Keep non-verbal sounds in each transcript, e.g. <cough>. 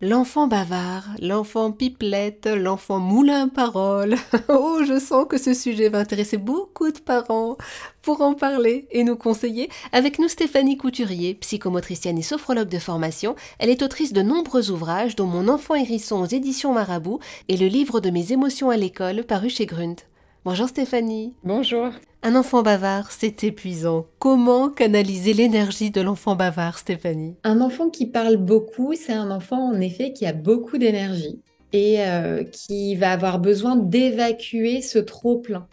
L'enfant bavard, l'enfant pipelette, l'enfant moulin parole. <laughs> Oh, je sens que ce sujet va intéresser beaucoup de parents. Pour en parler et nous conseiller, avec nous Stéphanie Couturier, psychomotricienne et sophrologue de formation. Elle est autrice de nombreux ouvrages, dont Mon enfant hérisson aux éditions Marabout et le livre de mes émotions à l'école paru chez Grunt. Bonjour Stéphanie. Bonjour. Un enfant bavard, c'est épuisant. Comment canaliser l'énergie de l'enfant bavard, Stéphanie? Un enfant qui parle beaucoup, c'est un enfant en effet qui a beaucoup d'énergie et euh, qui va avoir besoin d'évacuer ce trop plein.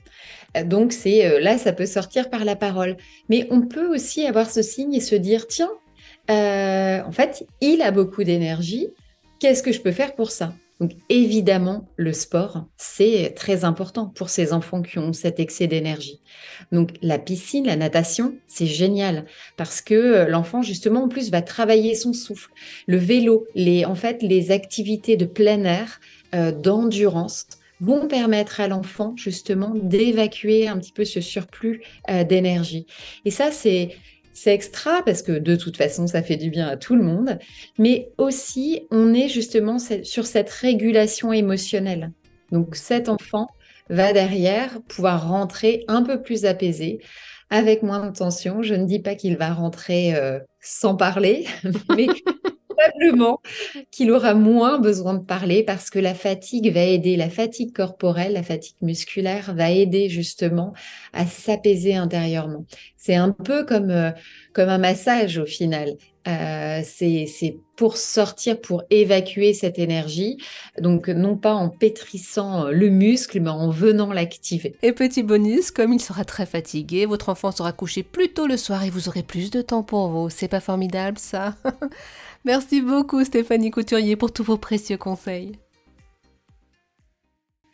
Donc c'est euh, là, ça peut sortir par la parole. Mais on peut aussi avoir ce signe et se dire tiens, euh, en fait, il a beaucoup d'énergie. Qu'est-ce que je peux faire pour ça? Donc évidemment, le sport, c'est très important pour ces enfants qui ont cet excès d'énergie. Donc la piscine, la natation, c'est génial parce que euh, l'enfant justement en plus va travailler son souffle. Le vélo, les en fait les activités de plein air, euh, d'endurance vont permettre à l'enfant justement d'évacuer un petit peu ce surplus euh, d'énergie. Et ça c'est c'est extra parce que de toute façon, ça fait du bien à tout le monde, mais aussi on est justement sur cette régulation émotionnelle. Donc cet enfant va derrière pouvoir rentrer un peu plus apaisé, avec moins de tension. Je ne dis pas qu'il va rentrer euh, sans parler, <laughs> mais probablement qu'il aura moins besoin de parler parce que la fatigue va aider, la fatigue corporelle, la fatigue musculaire va aider justement à s'apaiser intérieurement. C'est un peu comme, euh, comme un massage au final. Euh, c'est pour sortir, pour évacuer cette énergie. Donc, non pas en pétrissant le muscle, mais en venant l'activer. Et petit bonus, comme il sera très fatigué, votre enfant sera couché plus tôt le soir et vous aurez plus de temps pour vous. C'est pas formidable ça? <laughs> Merci beaucoup Stéphanie Couturier pour tous vos précieux conseils.